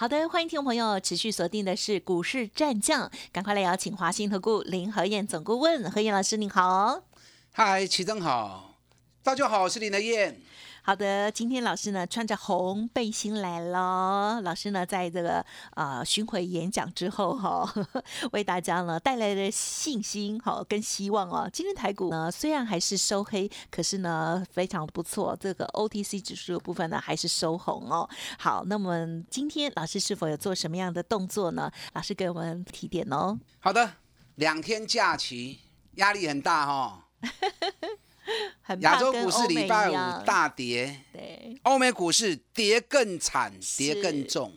好的，欢迎听众朋友持续锁定的是股市战将，赶快来邀请华信投顾林和燕总顾问和燕老师，您好。嗨，齐正好，大家好，我是林和燕。好的，今天老师呢穿着红背心来了。老师呢在这个呃巡回演讲之后哈，为大家呢带来的信心哈跟希望哦。今天台股呢虽然还是收黑，可是呢非常不错。这个 OTC 指数的部分呢还是收红哦。好，那么今天老师是否有做什么样的动作呢？老师给我们提点哦。好的，两天假期压力很大哈。亚洲股市礼拜五大跌，对，欧美股市跌更惨，跌更重。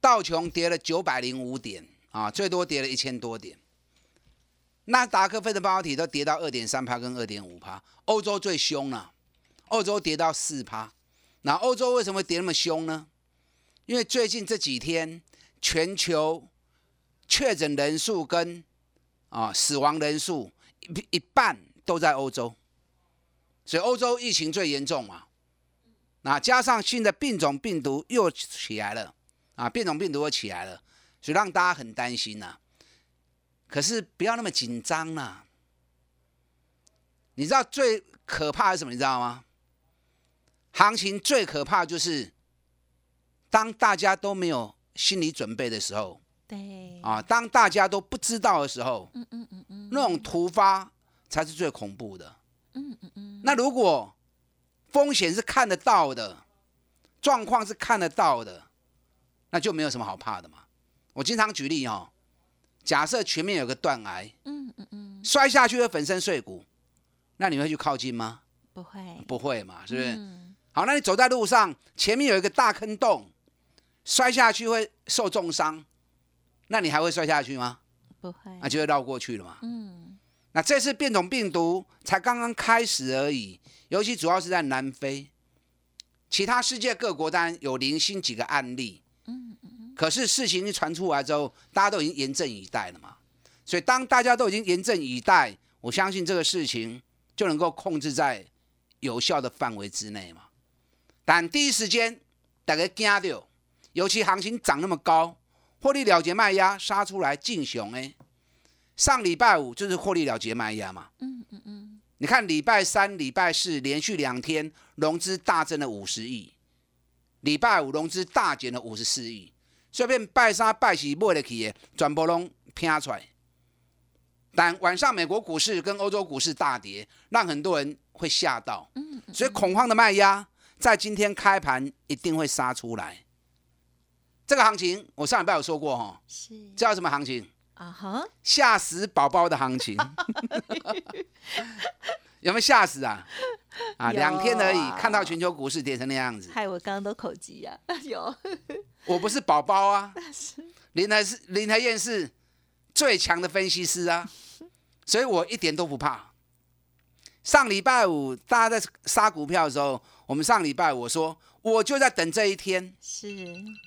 道琼跌了九百零五点啊，最多跌了一千多点。纳达克、费的半导体都跌到二点三趴跟二点五趴，欧洲最凶了，欧洲跌到四趴。那欧洲为什么跌那么凶呢？因为最近这几天全球确诊人数跟啊死亡人数一一半。都在欧洲，所以欧洲疫情最严重嘛。那加上新的变种病毒又起来了啊，变种病毒又起来了，所以让大家很担心呐。可是不要那么紧张呐。你知道最可怕是什么？你知道吗？行情最可怕就是当大家都没有心理准备的时候，对啊，当大家都不知道的时候，嗯嗯嗯嗯，那种突发。才是最恐怖的。嗯嗯嗯。那如果风险是看得到的，状况是看得到的，那就没有什么好怕的嘛。我经常举例哦，假设前面有个断崖，嗯嗯嗯，摔下去会粉身碎骨，那你会去靠近吗？不会，不会嘛，是不是？好，那你走在路上，前面有一个大坑洞，摔下去会受重伤，那你还会摔下去吗？不会，那就会绕过去了嘛。嗯。那这次变种病毒才刚刚开始而已，尤其主要是在南非，其他世界各国当然有零星几个案例，可是事情一传出来之后，大家都已经严阵以待了嘛。所以当大家都已经严阵以待，我相信这个事情就能够控制在有效的范围之内嘛。但第一时间大家惊到，尤其行情涨那么高，获利了结卖压杀出来进熊哎。上礼拜五就是获利了结卖压嘛，嗯嗯嗯，你看礼拜三、礼拜四连续两天融资大增了五十亿，礼拜五融资大减了五十四亿，随便拜三拜四买得起的全部拢拼出来。但晚上美国股市跟欧洲股市大跌，让很多人会吓到，嗯，所以恐慌的卖压在今天开盘一定会杀出来。这个行情我上礼拜有说过哈，是，知道什么行情？啊哈！吓死宝宝的行情，有没有吓死啊？啊，两天而已，看到全球股市跌成那样子，害我刚刚都口急啊！有，我不是宝宝啊，林台是林台燕是最强的分析师啊，所以我一点都不怕。上礼拜五大家在杀股票的时候，我们上礼拜我说我就在等这一天，是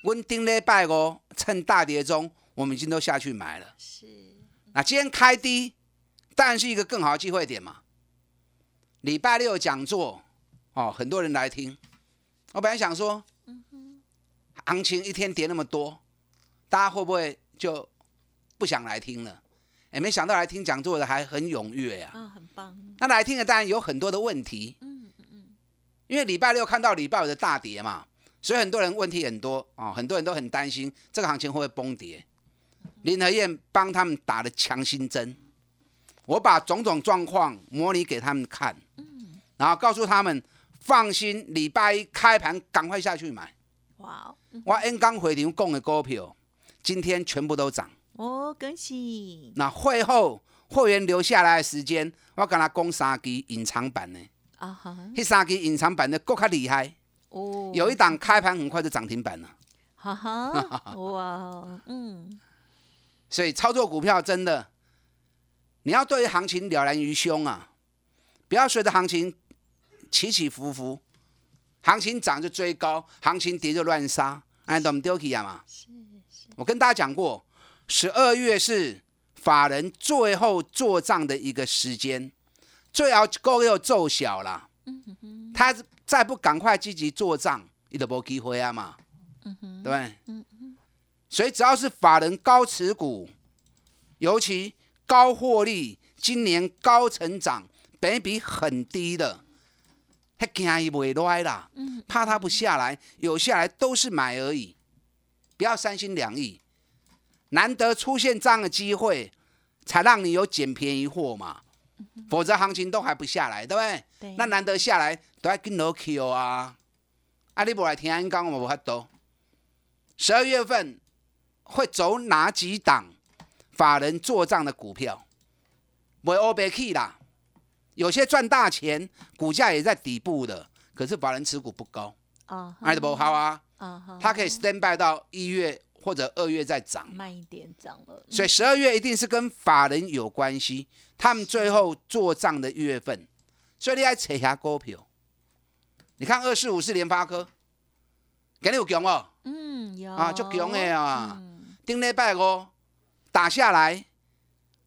温丁礼拜哦，趁大跌中。我们已经都下去买了，是。那今天开低，当然是一个更好的机会点嘛。礼拜六讲座，哦，很多人来听。我本来想说，嗯哼，行情一天跌那么多，大家会不会就不想来听了？哎，没想到来听讲座的还很踊跃呀。啊，很棒。那来听的当然有很多的问题。嗯嗯嗯。因为礼拜六看到礼拜五的大跌嘛，所以很多人问题很多啊，很多人都很担心这个行情会不会崩跌。林和燕帮他们打了强心针，我把种种状况模拟给他们看，然后告诉他们放心，礼拜一开盘赶快下去买。哇！我 N 刚回流供的股票，今天全部都涨。哦，恭喜！那会后会员留下来的时间，我跟他讲三支隐藏版的。啊哈！那三支隐藏版的更卡厉害。哦。有一档开盘很快就涨停板了。哈哈！哇！嗯。所以操作股票真的你要对行情了然于胸啊，不要随着行情起起伏伏，行情涨就追高，行情跌就乱杀，哎，懂不丢起啊嘛？我跟大家讲过，十二月是法人最后做账的一个时间，最好够又奏小了。他再不赶快积极做账，你都没机会啊嘛。对。所以只要是法人高持股，尤其高获利、今年高成长、本比很低的，他惊伊袂来啦，怕它不下来，有下来都是买而已，不要三心两意。难得出现这样的机会，才让你有捡便宜货嘛，否则行情都还不下来，对不对？对。那难得下来，都要跟 no Q 啊！啊，你不来听安讲，我无法度。十二月份。会走哪几档法人做账的股票？会 O B K 啦，有些赚大钱，股价也在底部的，可是法人持股不高。啊，爱的不好啊，它可以 stand by 到一月或者二月再涨，慢一点涨了。所以十二月一定是跟法人有关系，他们最后做账的月份，所以你要扯下股票。你看二四五是联发科，给你有强哦，嗯，有。啊，就强的啊。丁礼拜五打下来，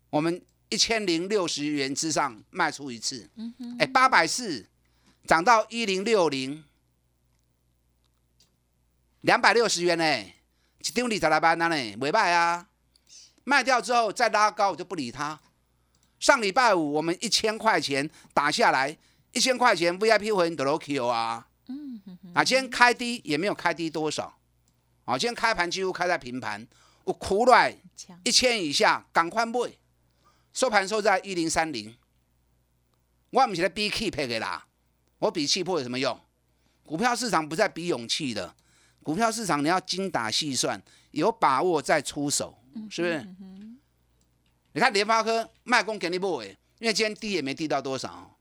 我们一千零六十元之上卖出一次，哎，八百四涨到一零六零，两百六十元呢，一张二十来万呢，没卖啊。卖掉之后再拉高，我就不理他。上礼拜五我们一千块钱打下来，一千块钱 VIP 会员得 Q 啊，啊，今天开低也没有开低多少，啊，今天开盘几乎开在平盘。我苦来一千以下，赶快买。收盘收在一零三零。我不是在比气配给啦，我比气魄有什么用？股票市场不再比勇气的，股票市场你要精打细算，有把握再出手，是不是？你看联发科卖空给你不？哎，因为今天低也没低到多少。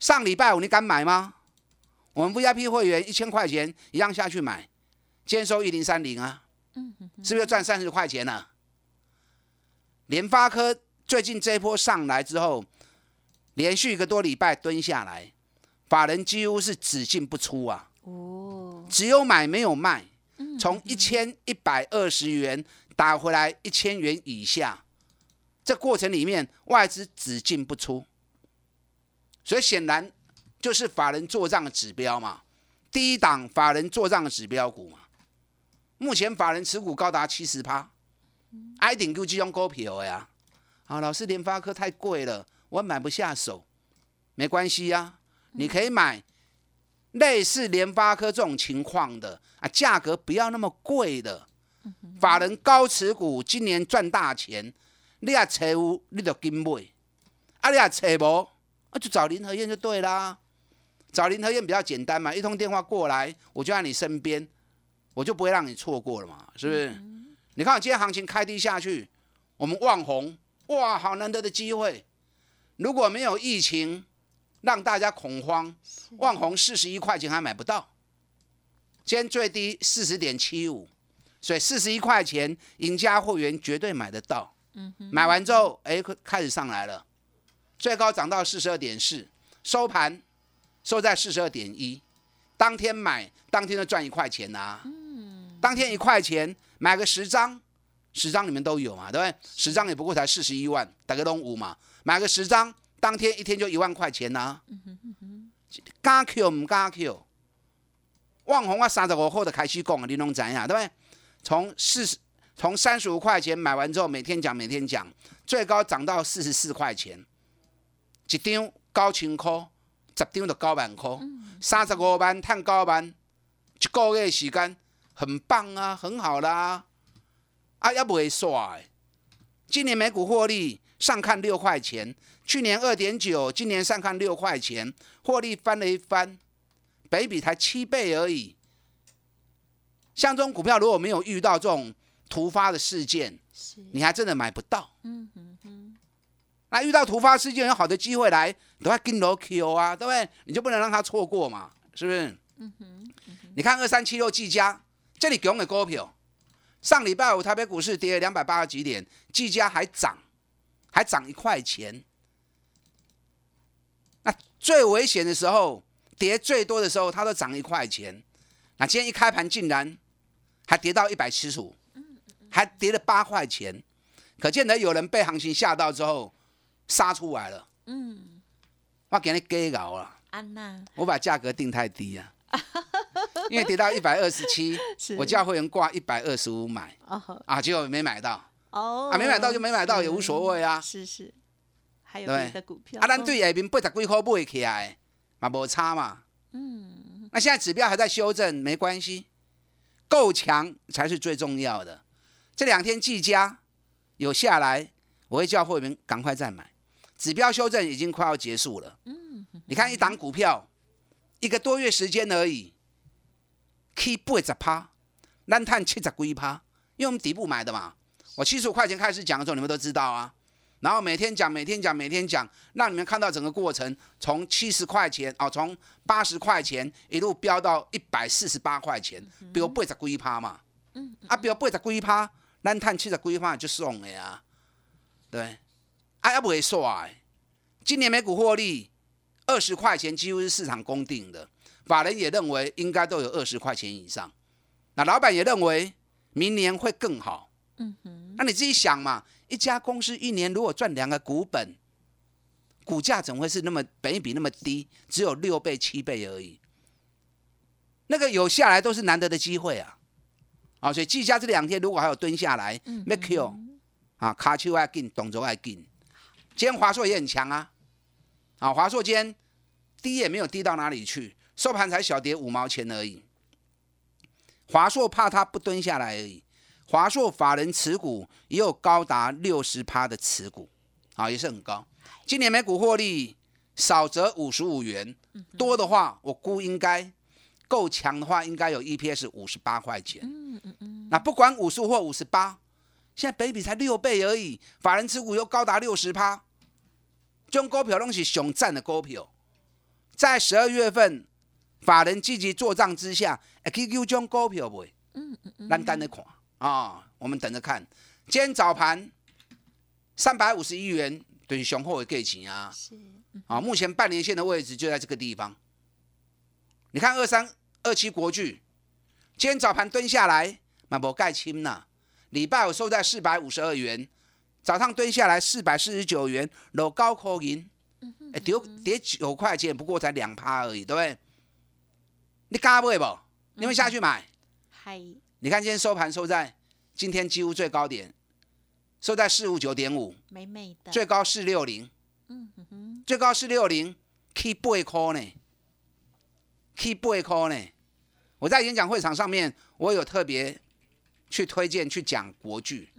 上礼拜五你敢买吗？我们 VIP 会员一千块钱一样下去买，今天收一零三零啊。是不是赚三十块钱呢？联发科最近这一波上来之后，连续一个多礼拜蹲下来，法人几乎是只进不出啊。哦，只有买没有卖。从一千一百二十元打回来一千元以下，这过程里面外资只进不出，所以显然就是法人做账的指标嘛。第一档法人做账的指标股嘛。目前法人持股高达七十趴，爱顶股这种股票呀，啊，老师联发科太贵了，我买不下手，没关系呀，你可以买类似联发科这种情况的啊，价格不要那么贵的，法人高持股今年赚大钱，你也找有你就跟买，啊，你也找无，啊，就找林和燕就对啦，找林和燕比较简单嘛，一通电话过来，我就在你身边。我就不会让你错过了嘛，是不是？你看今天行情开低下去，我们望红，哇，好难得的机会。如果没有疫情，让大家恐慌，望红四十一块钱还买不到。今天最低四十点七五，所以四十一块钱，赢家会员绝对买得到。买完之后，哎，开始上来了，最高涨到四十二点四，收盘收在四十二点一，当天买，当天就赚一块钱呐。当天一块钱买个十张，十张你们都有嘛，对不对？十张也不过才四十一万，大概都五嘛。买个十张，当天一天就一万块钱呐。加 Q 唔加 Q，旺红啊，三十五号的开始讲啊，你拢知呀，对不对？从四十，从三十五块钱买完之后，每天讲，每天讲，最高涨到四十四块钱，一张九千块，十张就九万块，三十五万赚九万，一个月时间。很棒啊，很好啦，啊，要不会耍。今年每股获利上看六块钱，去年二点九，今年上看六块钱，获利翻了一番，北比才七倍而已。像这种股票如果没有遇到这种突发的事件，你还真的买不到。嗯哼哼。那遇到突发事件有好的机会来，都要跟楼 Q 啊，对不对？你就不能让它错过嘛，是不是？嗯哼。你看二三七六技嘉。这里强的股票，上礼拜五台北股市跌了两百八十几点，技嘉还涨，还涨一块钱。那最危险的时候，跌最多的时候，它都涨一块钱。那今天一开盘竟然还跌到一百七十五，还跌了八块钱，可见得有人被行情吓到之后杀出来了。嗯，我给你给搞了。安娜，我把价格定太低啊，因为跌到一百二十七，我叫会员挂一百二十五买，啊，结果没买到。哦，啊，没买到就没买到也无所谓啊。是是，还有别的股票。啊，咱对下面八十几块买起来，嘛无差嘛。嗯，那现在指标还在修正，没关系，够强才是最重要的。这两天技嘉有下来，我会叫会员赶快再买。指标修正已经快要结束了。嗯，你看一档股票，一个多月时间而已，K 八十趴，咱探七十几趴，因为我们底部买的嘛。我七十五块钱开始讲的时候，你们都知道啊。然后每天讲，每天讲，每天讲，让你们看到整个过程，从七十块钱哦，从八十块钱一路飙到一百四十八块钱，比如八十几趴嘛。嗯。啊，比如八十几趴，咱探七十几趴就送的呀。对。啊，也不会衰。今年每股获利二十块钱，几乎是市场公定的。法人也认为应该都有二十块钱以上。那老板也认为明年会更好。嗯哼。那你自己想嘛，一家公司一年如果赚两个股本，股价怎么会是那么本益比那么低，只有六倍七倍而已？那个有下来都是难得的机会啊！啊，所以技嘉这两天如果还有蹲下来，make you 啊，卡丘爱进，董卓爱进。今天华硕也很强啊，啊，华硕今天低也没有低到哪里去，收盘才小跌五毛钱而已。华硕怕它不蹲下来而已。华硕法人持股也有高达六十趴的持股，啊，也是很高。今年每股获利少则五十五元，多的话我估应该够强的话，应该有 EPS 五十八块钱。嗯嗯嗯。那不管五十或五十八，现在北比才六倍而已，法人持股又高达六十趴。这种股票拢是熊赞的股票，在十二月份法人积极做账之下，可以有这种股票不？嗯嗯嗯，咱等着看啊，我们等着看。今天早盘三百五十一元，对雄厚的给钱啊。是。啊，目前半年线的位置就在这个地方。你看二三二七国巨，今天早盘蹲下来，嘛无盖清呐。礼拜五收在四百五十二元。早上蹲下来四百四十九元，老高可银，哎，跌跌九块钱，不过才两趴而已，对不对？你敢买不？你会下去买？嗨，你看今天收盘收在今天几乎最高点，收在四五九点五，美美的，最高四六零，嗯哼，最高四六零，K 八块呢，K 八块呢。我在演讲会场上面，我有特别去推荐去讲国剧，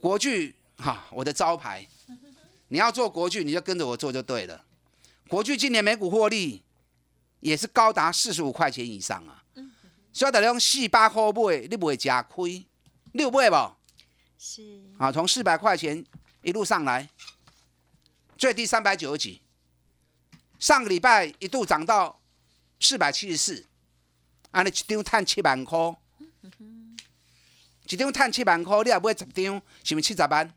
国剧。哈，我的招牌，你要做国巨，你就跟着我做就对了。国巨今年每股获利也是高达四十五块钱以上啊。所以大家用四百块买，你不会吃亏，你有买不？是。啊，从四百块钱一路上来，最低三百九十几，上个礼拜一度涨到四百七十四，啊，你一张赚七万块，一张赚七万块，你也买十张，是不是七十万？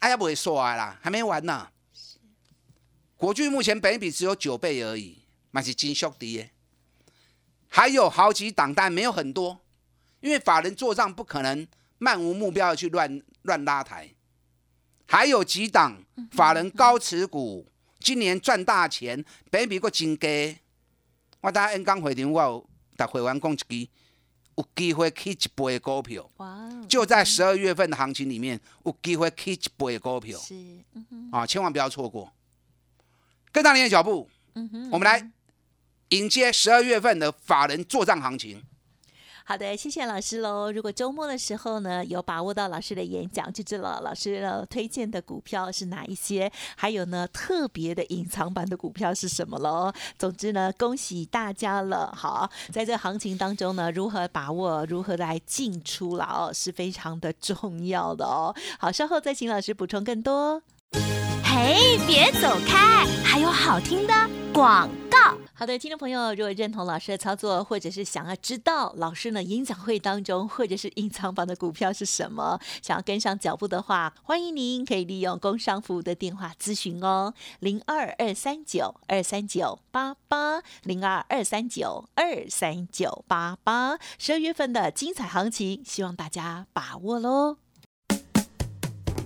哎呀，不会说啦，还没完呢。国巨目前本益比只有九倍而已，那是金秀的。还有好几档，但没有很多，因为法人做账不可能漫无目标的去乱乱拉抬。还有几档法人高持股，今年赚大钱，本益比过真低。我大家 N 刚回电话，答会员讲一句。有机会起一倍的股票，就在十二月份的行情里面，有机会起一倍的股票，是，啊，千万不要错过，跟上您的脚步，我们来迎接十二月份的法人做账行情。好的，谢谢老师喽。如果周末的时候呢，有把握到老师的演讲，就知道老师推荐的股票是哪一些，还有呢特别的隐藏版的股票是什么喽。总之呢，恭喜大家了。好，在这行情当中呢，如何把握，如何来进出了哦，是非常的重要的哦。好，稍后再请老师补充更多。嘿，别走开，还有好听的广告。好的，听众朋友，如果认同老师的操作，或者是想要知道老师呢演讲会当中或者是隐藏版的股票是什么，想要跟上脚步的话，欢迎您可以利用工商服务的电话咨询哦，零二二三九二三九八八零二二三九二三九八八。十二月份的精彩行情，希望大家把握喽。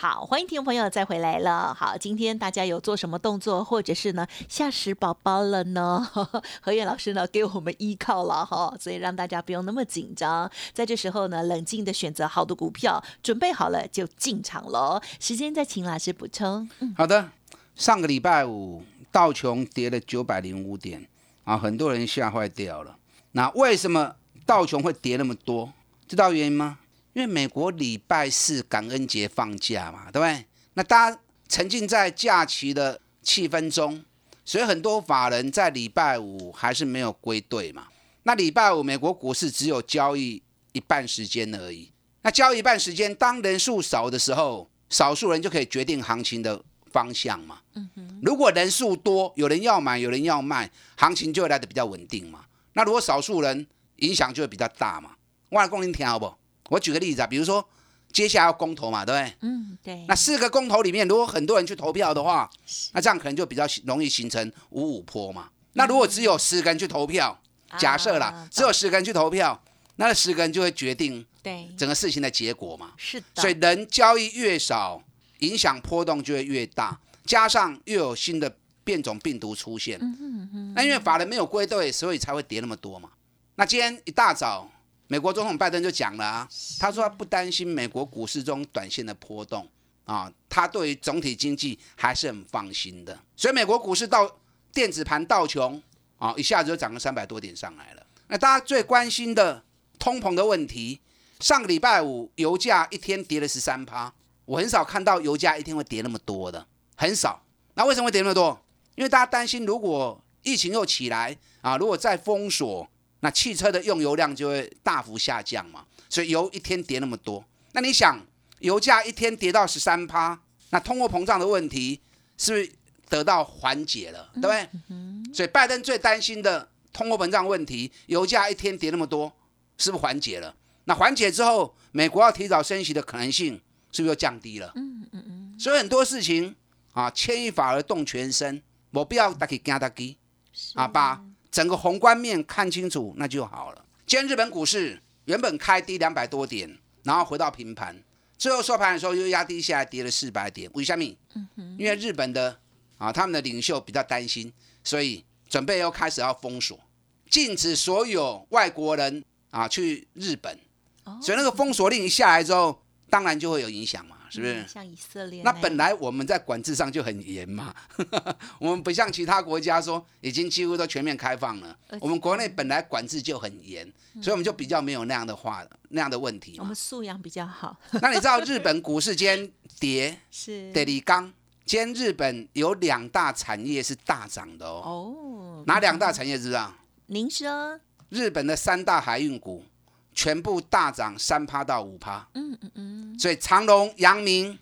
好，欢迎听众朋友再回来了。好，今天大家有做什么动作，或者是呢吓死宝宝了呢？何燕老师呢给我们依靠了哈，所以让大家不用那么紧张。在这时候呢，冷静的选择好的股票，准备好了就进场喽。时间再请老师补充。好的，上个礼拜五道琼跌了九百零五点啊，很多人吓坏掉了。那为什么道琼会跌那么多？知道原因吗？因为美国礼拜四感恩节放假嘛，对不对？那大家沉浸在假期的气氛中，所以很多法人在礼拜五还是没有归队嘛。那礼拜五美国股市只有交易一半时间而已。那交易一半时间，当人数少的时候，少数人就可以决定行情的方向嘛。如果人数多，有人要买，有人要卖，行情就会来的比较稳定嘛。那如果少数人，影响就会比较大嘛。我来供您听好不？我举个例子啊，比如说接下来要公投嘛，对不对？嗯，对。那四个公投里面，如果很多人去投票的话，那这样可能就比较容易形成五五坡嘛。那如果只有十个人去投票，假设啦，只有十个人去投票，那十个人就会决定对整个事情的结果嘛。是的。所以人交易越少，影响波动就会越大，加上又有新的变种病毒出现，那因为法人没有归队，所以才会跌那么多嘛。那今天一大早。美国总统拜登就讲了啊，他说他不担心美国股市中短线的波动啊，他对于总体经济还是很放心的。所以美国股市到电子盘到穷啊，一下子就涨了三百多点上来了。那大家最关心的通膨的问题，上个礼拜五油价一天跌了十三趴，我很少看到油价一天会跌那么多的，很少。那为什么会跌那么多？因为大家担心如果疫情又起来啊，如果再封锁。那汽车的用油量就会大幅下降嘛，所以油一天跌那么多，那你想油价一天跌到十三趴，那通货膨胀的问题是不是得到缓解了，对不对？所以拜登最担心的通货膨胀问题，油价一天跌那么多，是不是缓解了？那缓解之后，美国要提早升息的可能性是不是又降低了？嗯嗯嗯。所以很多事情啊，牵一发而动全身，我不要大家惊大鸡啊，把。整个宏观面看清楚，那就好了。今天日本股市原本开低两百多点，然后回到平盘，最后收盘的时候又压低下来，跌了四百点。为什么？因为日本的啊，他们的领袖比较担心，所以准备又开始要封锁，禁止所有外国人啊去日本。所以那个封锁令一下来之后，当然就会有影响嘛。是不是像以色列？那本来我们在管制上就很严嘛，我们不像其他国家说已经几乎都全面开放了。我们国内本来管制就很严，所以我们就比较没有那样的话那样的问题。我们素养比较好。那你知道日本股市间跌 是德里刚？今天日本有两大产业是大涨的哦。哦，哪两大产业知道？您说日本的三大海运股。全部大涨三趴到五趴，嗯嗯嗯，所以长隆、阳明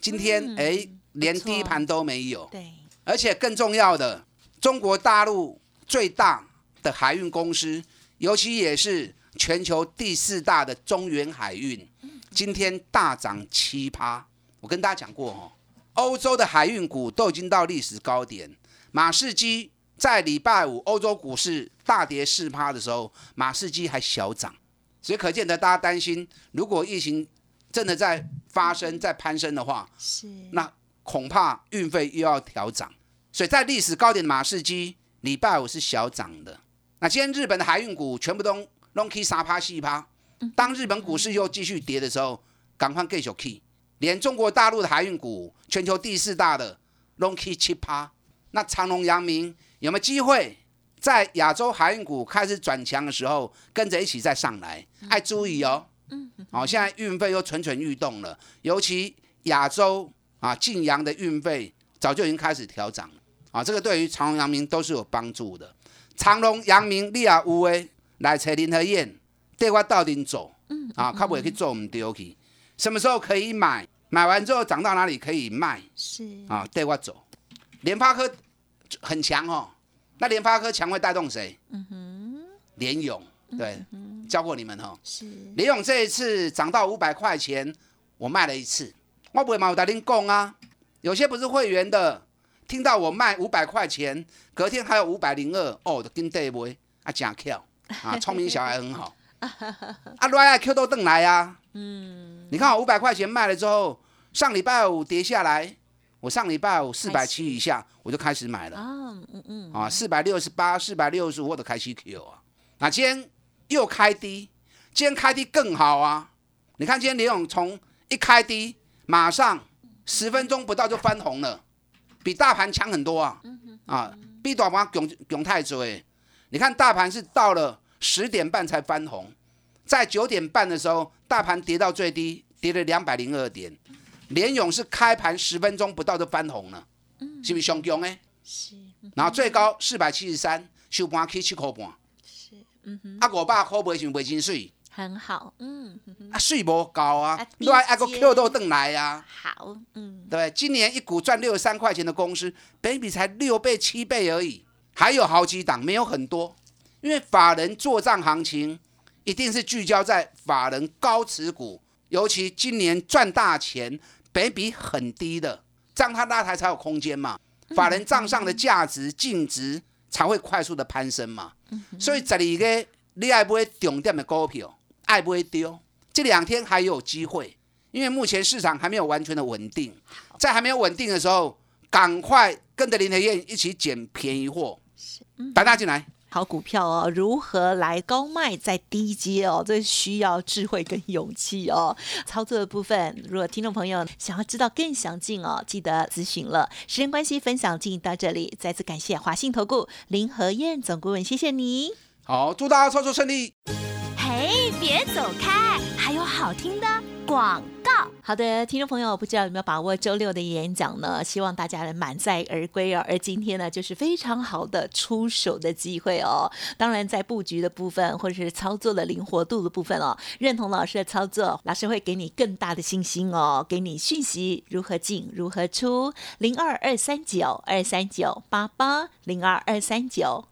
今天哎连低盘都没有，对，而且更重要的，中国大陆最大的海运公司，尤其也是全球第四大的中原海运，今天大涨七趴。我跟大家讲过哦，欧洲的海运股都已经到历史高点，马士基在礼拜五欧洲股市大跌四趴的时候，马士基还小涨，所以可见得大家担心，如果疫情真的在发生、在攀升的话，是那恐怕运费又要调涨。所以在历史高点的马士基，礼拜五是小涨的。那今天日本的海运股全部都拢 K 三趴四趴，当日本股市又继续跌的时候，赶快 get 小 key，连中国大陆的海运股，全球第四大的拢 K 七趴。那长隆、阳明有没有机会在亚洲海运股开始转强的时候，跟着一起再上来？爱注意哦。嗯。好，现在运费又蠢蠢欲动了，尤其亚洲啊晋阳的运费早就已经开始调涨了。啊，这个对于长隆、阳明都是有帮助的。长隆、阳明，你也有诶，来找林和燕，带我到底走。嗯。啊，他不会去做我们丢去？什么时候可以买？买完之后涨到哪里可以卖？是。啊，带我走。联发科很强哦，那联发科强会带动谁？嗯哼，联勇对，教过你们哈。是联勇这一次涨到五百块钱，我卖了一次。我不会嘛，我打您讲啊，有些不是会员的，听到我卖五百块钱，隔天还有五百零二，哦，就跟对不？啊，假巧啊，聪明小孩很好。啊，来啊，Q 都登来啊。嗯，你看我五百块钱卖了之后，上礼拜五跌下来。我上礼拜五四百七以下，我就开始买了啊，嗯嗯，啊，四百六十八、四百六十五我都开始 Q 啊。那今天又开低，今天开低更好啊。你看今天李勇从一开低，马上十分钟不到就翻红了，比大盘强很多啊。啊，比大盘强强太多。你看大盘是到了十点半才翻红，在九点半的时候，大盘跌到最低，跌了两百零二点。联勇是开盘十分钟不到就翻红了，嗯是不是上强诶？是。然后最高四百七十三，收盘起七块半。是，嗯哼。啊，五百块卖是卖真水。很好，嗯。啊，水无高啊，你还啊个 Q 都等来啊。好，嗯。对，今年一股赚六十三块钱的公司，本比才六倍七倍而已，还有好几档，没有很多。因为法人做账行情，一定是聚焦在法人高持股，尤其今年赚大钱。北比很低的，这样它拉抬才有空间嘛，法人账上的价值净值才会快速的攀升嘛。所以这里个你爱不会重点的股票，爱不会丢，这两天还有机会，因为目前市场还没有完全的稳定，在还没有稳定的时候，赶快跟着林德燕一起捡便宜货，打大进来。好股票哦，如何来高卖在低阶哦？这需要智慧跟勇气哦。操作的部分，如果听众朋友想要知道更详尽哦，记得咨询了。时间关系，分享进行到这里，再次感谢华信投顾林和燕总顾问，谢谢你。好，祝大家操作顺利。嘿，别走开，还有好听的广告。好的，听众朋友，不知道有没有把握周六的演讲呢？希望大家能满载而归哦。而今天呢，就是非常好的出手的机会哦。当然，在布局的部分或者是操作的灵活度的部分哦，认同老师的操作，老师会给你更大的信心哦，给你讯息如何进如何出。零二二三九二三九八八零二二三九